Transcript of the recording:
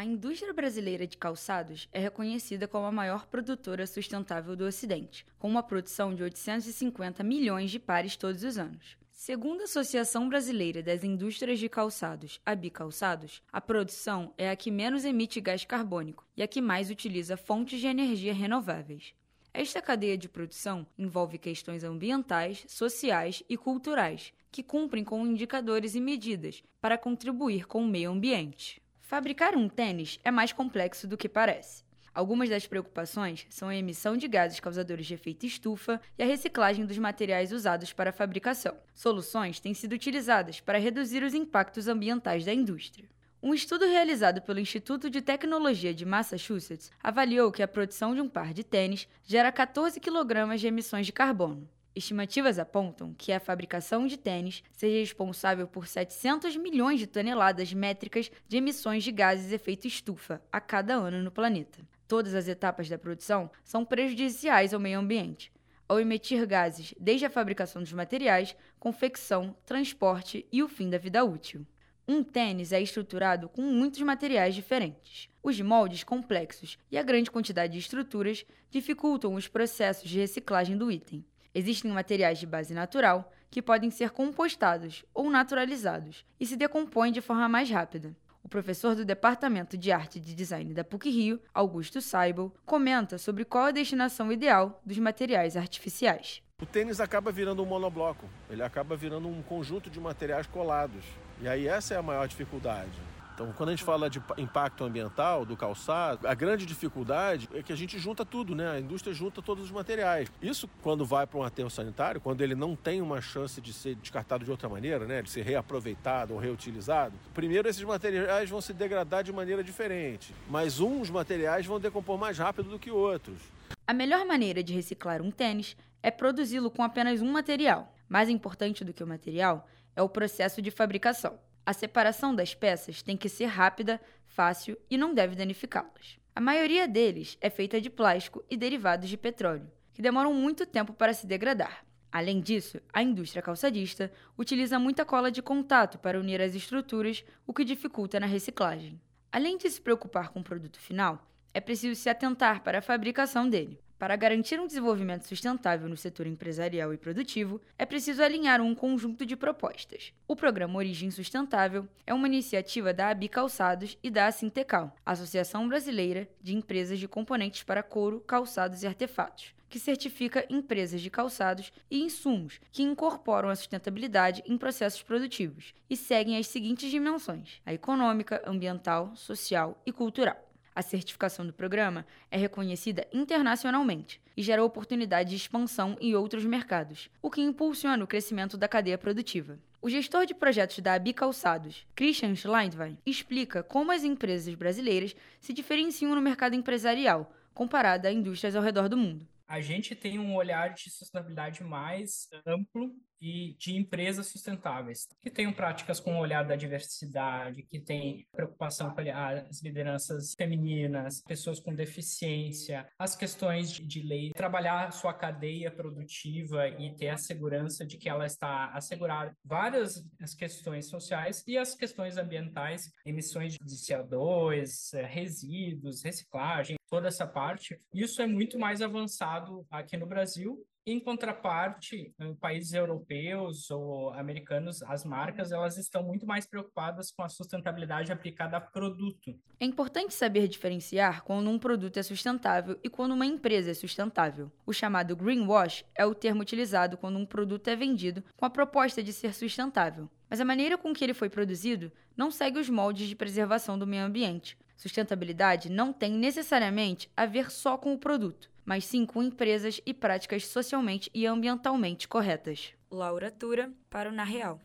A indústria brasileira de calçados é reconhecida como a maior produtora sustentável do Ocidente, com uma produção de 850 milhões de pares todos os anos. Segundo a Associação Brasileira das Indústrias de Calçados, a Bicalçados, a produção é a que menos emite gás carbônico e a que mais utiliza fontes de energia renováveis. Esta cadeia de produção envolve questões ambientais, sociais e culturais, que cumprem com indicadores e medidas para contribuir com o meio ambiente. Fabricar um tênis é mais complexo do que parece. Algumas das preocupações são a emissão de gases causadores de efeito estufa e a reciclagem dos materiais usados para a fabricação. Soluções têm sido utilizadas para reduzir os impactos ambientais da indústria. Um estudo realizado pelo Instituto de Tecnologia de Massachusetts avaliou que a produção de um par de tênis gera 14 kg de emissões de carbono. Estimativas apontam que a fabricação de tênis seja responsável por 700 milhões de toneladas métricas de emissões de gases efeito estufa a cada ano no planeta. Todas as etapas da produção são prejudiciais ao meio ambiente, ao emitir gases desde a fabricação dos materiais, confecção, transporte e o fim da vida útil. Um tênis é estruturado com muitos materiais diferentes. Os moldes complexos e a grande quantidade de estruturas dificultam os processos de reciclagem do item. Existem materiais de base natural que podem ser compostados ou naturalizados e se decompõem de forma mais rápida. O professor do Departamento de Arte e de Design da PUC-Rio, Augusto Seibel, comenta sobre qual a destinação ideal dos materiais artificiais. O tênis acaba virando um monobloco, ele acaba virando um conjunto de materiais colados. E aí essa é a maior dificuldade. Então, quando a gente fala de impacto ambiental do calçado, a grande dificuldade é que a gente junta tudo, né? A indústria junta todos os materiais. Isso, quando vai para um aterro sanitário, quando ele não tem uma chance de ser descartado de outra maneira, né? De ser reaproveitado ou reutilizado, primeiro esses materiais vão se degradar de maneira diferente, mas uns materiais vão decompor mais rápido do que outros. A melhor maneira de reciclar um tênis é produzi-lo com apenas um material. Mais importante do que o material é o processo de fabricação. A separação das peças tem que ser rápida, fácil e não deve danificá-las. A maioria deles é feita de plástico e derivados de petróleo, que demoram muito tempo para se degradar. Além disso, a indústria calçadista utiliza muita cola de contato para unir as estruturas, o que dificulta na reciclagem. Além de se preocupar com o produto final, é preciso se atentar para a fabricação dele. Para garantir um desenvolvimento sustentável no setor empresarial e produtivo, é preciso alinhar um conjunto de propostas. O programa Origem Sustentável é uma iniciativa da ABI Calçados e da Asintecal, Associação Brasileira de Empresas de Componentes para Couro, Calçados e Artefatos, que certifica empresas de calçados e insumos que incorporam a sustentabilidade em processos produtivos e seguem as seguintes dimensões: a econômica, ambiental, social e cultural. A certificação do programa é reconhecida internacionalmente e gera oportunidade de expansão em outros mercados, o que impulsiona o crescimento da cadeia produtiva. O gestor de projetos da Abi Calçados, Christian Schleindwein, explica como as empresas brasileiras se diferenciam no mercado empresarial, comparada a indústrias ao redor do mundo a gente tem um olhar de sustentabilidade mais amplo e de empresas sustentáveis, que tenham práticas com o olhar da diversidade, que tem preocupação com as lideranças femininas, pessoas com deficiência, as questões de, de lei, trabalhar sua cadeia produtiva e ter a segurança de que ela está assegurada várias as questões sociais e as questões ambientais, emissões de CO2, eh, resíduos, reciclagem, toda essa parte. Isso é muito mais avançado aqui no Brasil. Em contraparte, em países europeus ou americanos, as marcas elas estão muito mais preocupadas com a sustentabilidade aplicada a produto. É importante saber diferenciar quando um produto é sustentável e quando uma empresa é sustentável. O chamado greenwash é o termo utilizado quando um produto é vendido com a proposta de ser sustentável, mas a maneira com que ele foi produzido não segue os moldes de preservação do meio ambiente, Sustentabilidade não tem necessariamente a ver só com o produto, mas sim com empresas e práticas socialmente e ambientalmente corretas. Laura Tura para o Na Real.